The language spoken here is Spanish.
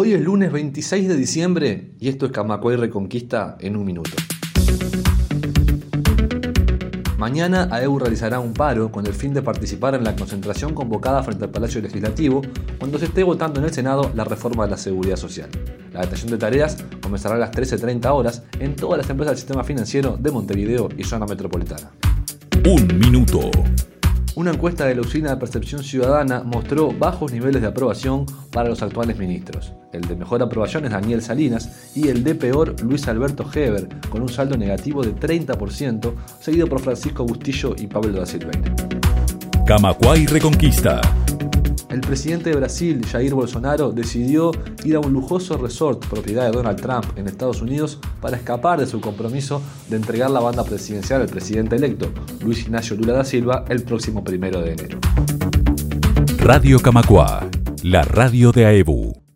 Hoy es lunes 26 de diciembre y esto es Camacuay Reconquista en un minuto. Mañana AEU realizará un paro con el fin de participar en la concentración convocada frente al Palacio Legislativo cuando se esté votando en el Senado la reforma de la seguridad social. La datación de tareas comenzará a las 13.30 horas en todas las empresas del sistema financiero de Montevideo y zona metropolitana. Un minuto. Una encuesta de la Usina de Percepción Ciudadana mostró bajos niveles de aprobación para los actuales ministros. El de mejor aprobación es Daniel Salinas y el de peor Luis Alberto Heber, con un saldo negativo de 30%, seguido por Francisco Bustillo y Pablo da Silveira. Camacuay Reconquista. El presidente de Brasil, Jair Bolsonaro, decidió ir a un lujoso resort propiedad de Donald Trump en Estados Unidos para escapar de su compromiso de entregar la banda presidencial al presidente electo, Luis Ignacio Lula da Silva, el próximo primero de enero. Radio Camacua, la radio de AEBU.